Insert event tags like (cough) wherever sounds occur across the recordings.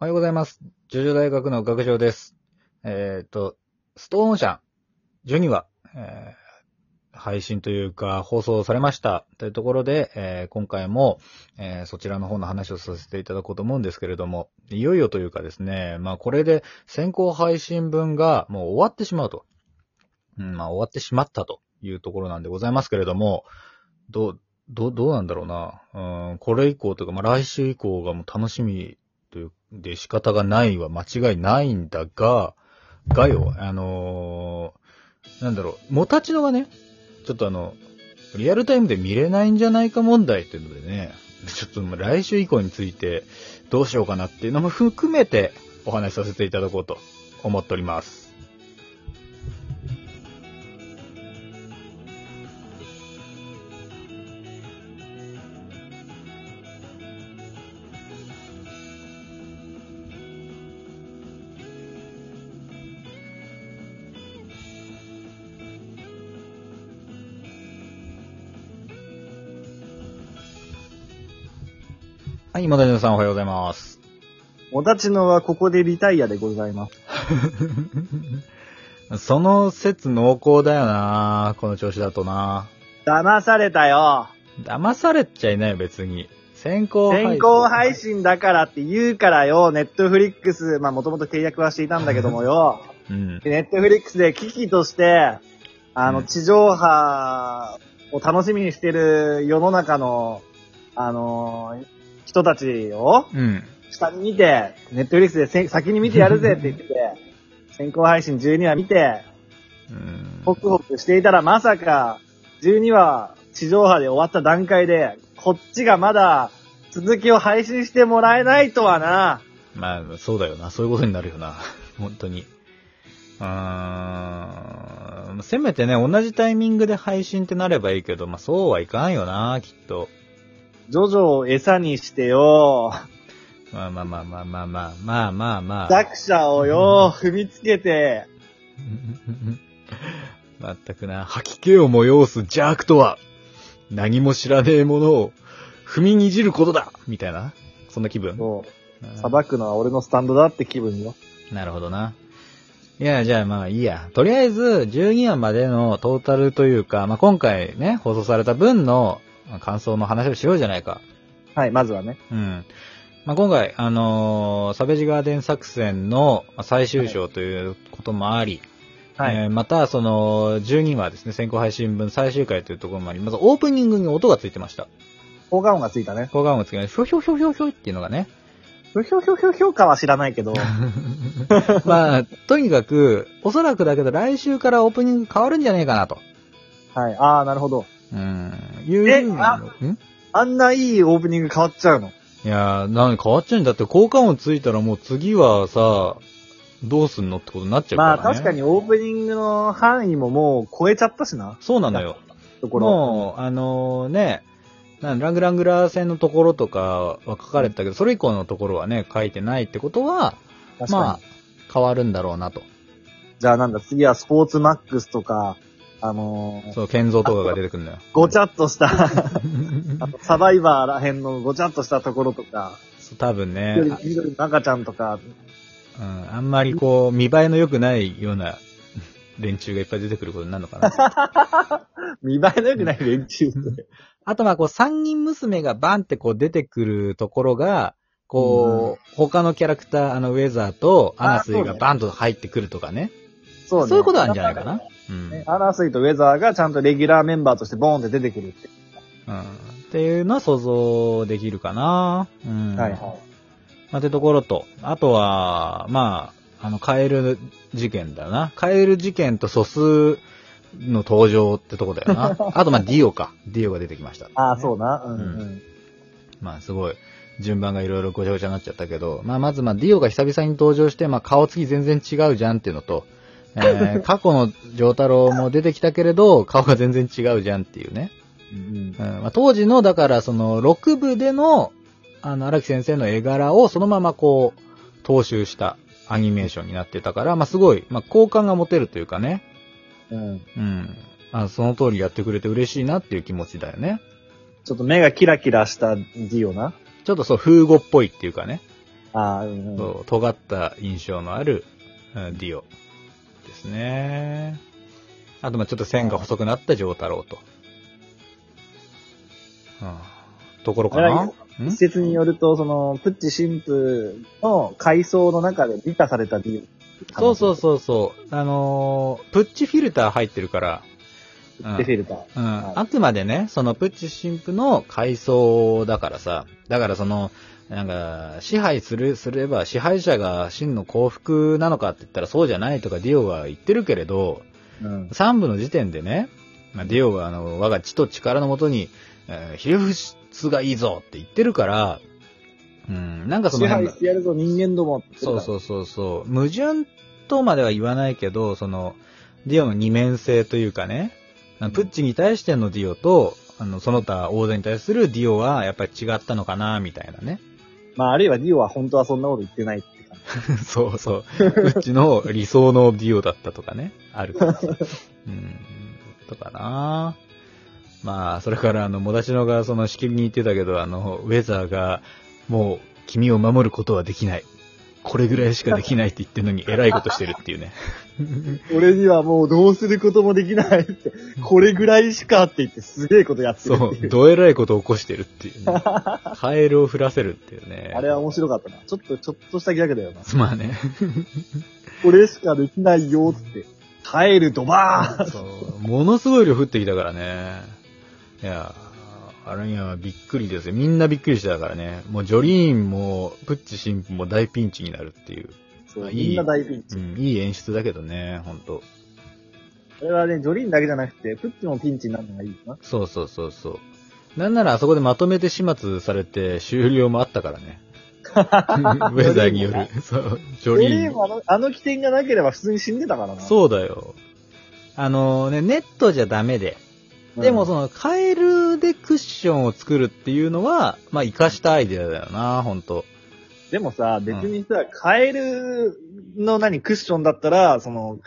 おはようございます。ジョジョ大学の学長です。えっ、と、ストーンオーシャン12話、えー配信というか放送されましたというところで、えー今回も、えーそちらの方の話をさせていただこうと思うんですけれども、いよいよというかですね、まあこれで先行配信分がもう終わってしまうと。うん、まあ終わってしまったというところなんでございますけれども、どう、ど、どうなんだろうな。うん、これ以降というか、まあ来週以降がもう楽しみ、で仕方がないは間違いないんだが、がよ、あのーなんだろう、もたちのがね、ちょっとあの、リアルタイムで見れないんじゃないか問題っていうのでね、ちょっと来週以降についてどうしようかなっていうのも含めてお話しさせていただこうと思っております。はい、今田純さんおはようございます。もたちのはここでリタイアでございます。(laughs) その説濃厚だよなこの調子だとな騙されたよ。騙されちゃいないよ、別に。先行配信。先行配信だからって言うからよ、ネットフリックス、まあもともと契約はしていたんだけどもよ、(laughs) うん。ネットフリックスで危機として、あの、うん地上波を楽しみにしてる世の中の、あの人たちをうん。下に見て、ネットフリックスでせ先に見てやるぜって (laughs) 言ってて、先行配信12話見て、うん。ホクホクしていたらまさか、12話地上波で終わった段階で、こっちがまだ続きを配信してもらえないとはな。まあ、そうだよな。そういうことになるよな。(laughs) 本当に。うーん。せめてね、同じタイミングで配信ってなればいいけど、まあそうはいかんよな、きっと。ジョジョを餌にしてよ、まあまあまあまあまあまあ、まあまあまあ。弱者をよ、踏みつけて、まったくな、吐き気を催す邪悪とは、何も知らねえものを踏みにじることだみたいなそんな気分そううん裁くのは俺のスタンドだって気分よ。なるほどな。いや、じゃあまあいいや。とりあえず、12話までのトータルというか、まあ今回ね、放送された分のまあ感想の話をしようじゃないか。はい、まずはね。うん。まあ今回、あのーサベージガーデン作戦のまあ最終章ということもあり、はい。えーまた、その、12話ですね、先行配信分最終回というところもあり、まずオープニングに音がついてました。効果音がついたね。効果音がついて、ひょひょひょひょひょっていうのがね。ひょひょひょひょひょかは知らないけど、まあ、とにかく、おそらくだけど来週からオープニング変わるんじゃねえかなと。はい。ああ、なるほど。うん。いうえふうにあんあんないいオープニング変わっちゃうの？いやー、なん変わっちゃうんだって、効果音ついたらもう次はさ、どうすんのってことになっちゃうから、ね。まあ確かにオープニングの範囲ももう超えちゃったしな。そうなのよ。ところ。もう、あのね、なんラングラングラー戦のところとかは書かれてたけど、それ以降のところはね、書いてないってことは。まあ、変わるんだろうなと。じゃあなんだ、次はスポーツマックスとか、あのー、そう、建造とかが出てくるんだよ。ごちゃっとした、(laughs) サバイバーらへんのごちゃっとしたところとか、そう多分ね、緑赤ちゃんとか、うん、あんまりこう、見栄えの良くないような (laughs) 連中がいっぱい出てくることになるのかな。(laughs) 見栄えの良くない連中。あとまあこう、三人娘がバンってこう出てくるところが、こう、他のキャラクター、あのウェザーとアナスイがバンと入ってくるとかね。そうね。そういうことなんじゃないかな。うん。ねアナスイとウェザーがちゃんとレギュラーメンバーとしてボーンって出てくるって。うん。っていうのは想像できるかな。うん。はいはい。まあ、ってところと、あとは、まあ、あの、カエル事件だよな。カエル事件と素数の登場ってとこだよな。(laughs) あと、まあ、ディオか。ディオが出てきました。ああ、そうな。うんううんん。まあ、すごい、順番がいろいろごちゃごちゃになっちゃったけど、まあ、まず、まあ、ディオが久々に登場して、まあ、顔つき全然違うじゃんっていうのと、えー過去の丈太郎も出てきたけれど、顔が全然違うじゃんっていうね。うんうんまあ、当時の、だから、その、6部での、あの、荒木先生の絵柄をそのままこう、踏襲したアニメーションになってたから、まあ、すごい、まあ、好感が持てるというかね。うん。うん。あその通りやってくれて嬉しいなっていう気持ちだよね。ちょっと目がキラキラしたディオな。ちょっとそう、風語っぽいっていうかね。ああ、うんうん。そう尖った印象のある、うんディオですね。あと、まあちょっと線が細くなった丈太郎と。うん、ところかな？一説によると、その、プッチ神父の階層の中で美化された理由。そうそうそうそう。あのープッチフィルター入ってるから、うんでフィルター。うんはいあくまでね、そのプッチ神父の階層だからさ、だからその、なんか、支配する、すれば支配者が真の幸福なのかって言ったらそうじゃないとかディオは言ってるけれど、うん。三部の時点でね、まあ、ディオがあの、我が血と力のもとに、えー、ひれ伏すがいいぞって言ってるから、うん、なんかその支配してやるぞ、人間ども。そうそうそうそう。矛盾とまでは言わないけど、その、ディオの二面性というかね、プッチに対してのディオと、あの、その他王座に対するディオはやっぱり違ったのかな、みたいなね。まあ、あるいはディオは本当はそんなこと言ってないって感じ。(laughs) そうそう。プッチの理想のディオだったとかね、あるから。(laughs) うん、とかなまあ、それからあの、もだちのがそのしきりに言ってたけど、あの、ウェザーが、もう、君を守ることはできない。これぐらいしかできないって言ってるのに偉いことしてるっていうね。(laughs) 俺にはもうどうすることもできないって、これぐらいしかって言ってすげえことやってるそう。どえらいことを起こしてるっていうね。(laughs) カエルを降らせるっていうね。あれは面白かったな。ちょっと、ちょっとしたギャグだよな。まあね。(laughs) これしかできないよって。帰るドバーンそう。ものすごい量降ってきたからね。いや、あれにはびっくりですよ。みんなびっくりしてたからね。もうジョリーンも、プッチ神父も大ピンチになるっていう。そう、いいみんな大ピンチ。うん、いい演出だけどね、ほんと。これはね、ジョリーンだけじゃなくて、プッチもピンチになるのがいいな。そうそうそうそう。なんならあそこでまとめて始末されて終了もあったからね。(laughs) ウェザーによる。そう、ジジョリーン。ョリーンもあの、あの起点がなければ普通に死んでたからな。そうだよ。あのね、ネットじゃダメで。うんでもその、カエルでクッションを作るっていうのは、まあ、活かしたアイデアだよな、ほんと。でもさ、別にさ、カエルの何、クッションだったら、その、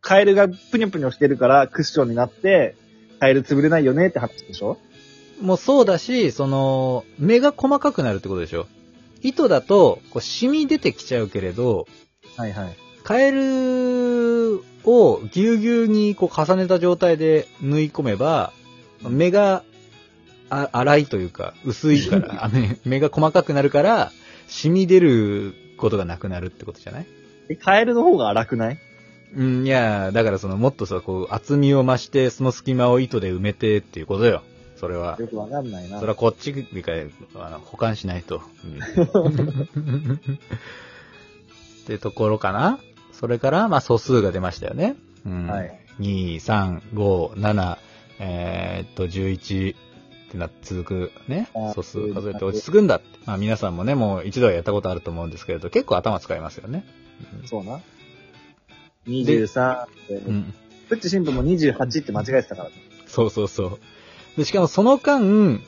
カエルがプニョプニョしてるからクッションになって、カエル潰れないよねって話でしょ？もうそうだし、その、目が細かくなるってことでしょ？糸だと、こう、染み出てきちゃうけれど、はいはい。カエルをぎゅうぎゅうにこう重ねた状態で縫い込めば、目があ粗いというか、薄いから、(laughs) 目が細かくなるから、染み出ることがなくなるってことじゃない？え、カエルの方が荒くない？うん、いや、だからその、もっとさ、こう、厚みを増して、その隙間を糸で埋めてっていうことよ。それは。よくわかんないな。それはこっちが、あの、保管しないと。(laughs) うんってところかな？それから、まあ、素数が出ましたよね。うん。はい。2、3、5、7、えーっと、11ってな、続くねあ、素数数えて落ち着くんだって。まあ、皆さんもね、もう一度はやったことあると思うんですけれど、結構頭使いますよね。そうな。23って、うん。うんプッチ神父も28って間違えてたからね。そうそうそう。で、しかもその間、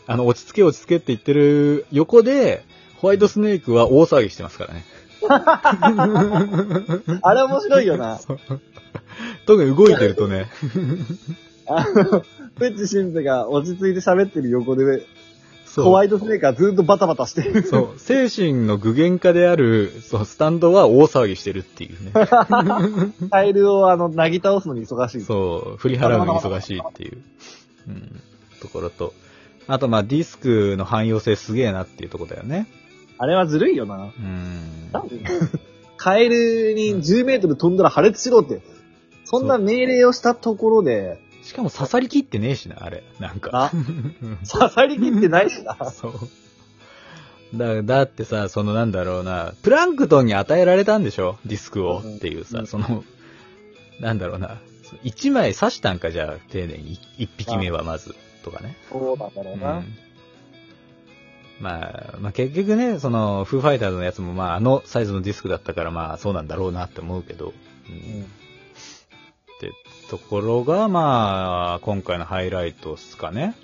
あの、落ち着け落ち着けって言ってる横で、ホワイトスネークは大騒ぎしてますからね。(laughs) あれ面白いよな。特に動いてるとね。(laughs) あの、プッチ神父が落ち着いて喋ってる横で、ホワイトスネークがずっとバタバタしてる。そう。精神の具現化である、そう、スタンドは大騒ぎしてるっていうね。カエルをあの、なぎ倒すのに忙しい。そう。振り払うのに忙しいっていう、うん、ところと。あと、まあ、ディスクの汎用性すげえなっていうところだよね。あれはずるいよな。うん。なんで？カエルに10メートル飛んだら破裂しろって。そんな命令をしたところで、しかも刺さりきってねえしな、あれ。なんか。な、(laughs) 刺さりきってないしな。そう。だ、だってさ、そのなんだろうな、プランクトンに与えられたんでしょ？ディスクをっていうさ、うんその、なんだろうな、一枚刺したんかじゃあ、丁寧に、一匹目はまず、とかね。そうなんだろうな。うんまあ、まあ結局ね、その、フーファイターズのやつもまあ、あのサイズのディスクだったからまあ、そうなんだろうなって思うけど、うんうんってところが、まあ、今回のハイライトっすかね。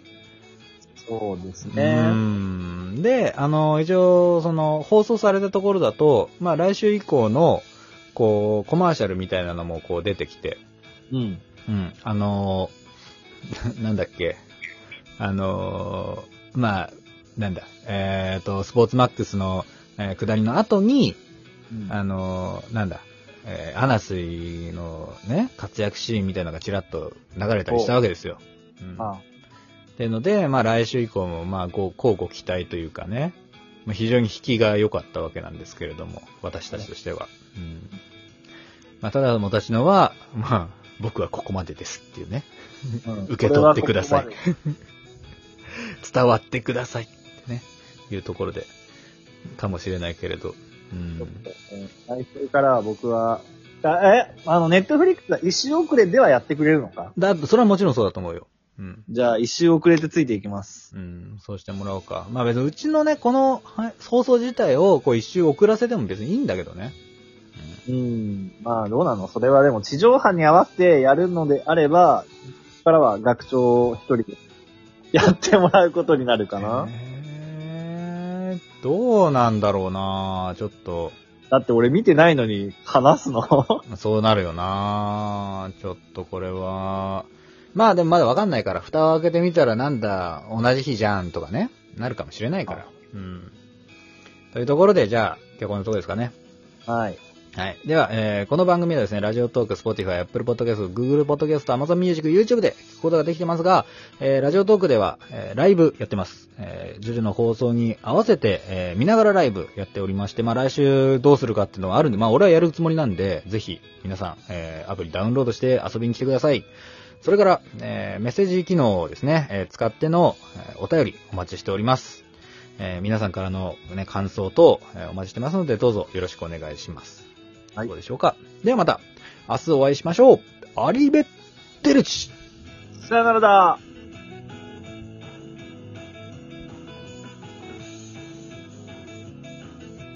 そうですうね。ん。で、あの、一応、その、放送されたところだと、まあ来週以降の、こう、コマーシャルみたいなのもこう出てきて、うん。うん、あの、(laughs) なんだっけ、あの、まあ、なんだ、えっ、と、スポーツマックスの、えー下りの後に、うん。あのーなんだ、えーアナスイのね、活躍シーンみたいなのがちらっと流れたりしたわけですよ。うんあっていうので、まあ来週以降も、まあ、こう、交互期待というかね、まあ、非常に引きが良かったわけなんですけれども、私たちとしては。うん。まあ、ただ、私のは、まあ、僕はここまでですっていうね、うん受け取ってくださいここ (laughs) 伝わってくださいってね、いうところで、かもしれないけれど、うん。来週からは僕は、あえ、あの、ネットフリックスは一周遅れではやってくれるのか？だ、それはもちろんそうだと思うよ。うん。じゃあ、一周遅れてついていきます。うん、そうしてもらおうか。まあ別にうちのね、このはい放送自体をこう一周遅らせても別にいいんだけどね。うん。まあ、どうなの？それはでも、地上波に合わせてやるのであれば、からは学長一人でやってもらうことになるかな。えー、どうなんだろうなちょっと、だって俺見てないのに話すの (laughs) そうなるよなちょっとこれは。まあでもまだわかんないから、蓋を開けてみたらなんだ、同じ日じゃんとかね、なるかもしれないから。うん。というところで、じゃあ、今日はこのところですかね。はい。はい。では、えーこの番組はですね、ラジオトーク、Spotify、Apple Podcast、Google Podcast、Amazon Music、YouTube で聞くことができてますが、えーラジオトークでは、えーライブやってます。えー、ジュジュの放送に合わせて、えー見ながらライブやっておりまして、まあ来週どうするかっていうのはあるんで、まあ俺はやるつもりなんで、ぜひ、皆さん、えーアプリダウンロードして遊びに来てください。それから、えーメッセージ機能をですね、えー使っての、えーお便りお待ちしております。えー皆さんからの、ね、感想等、えーお待ちしてますので、どうぞよろしくお願いします。はいどうでしょうか。ではまた、明日お会いしましょう。アリベッテルチさよならだ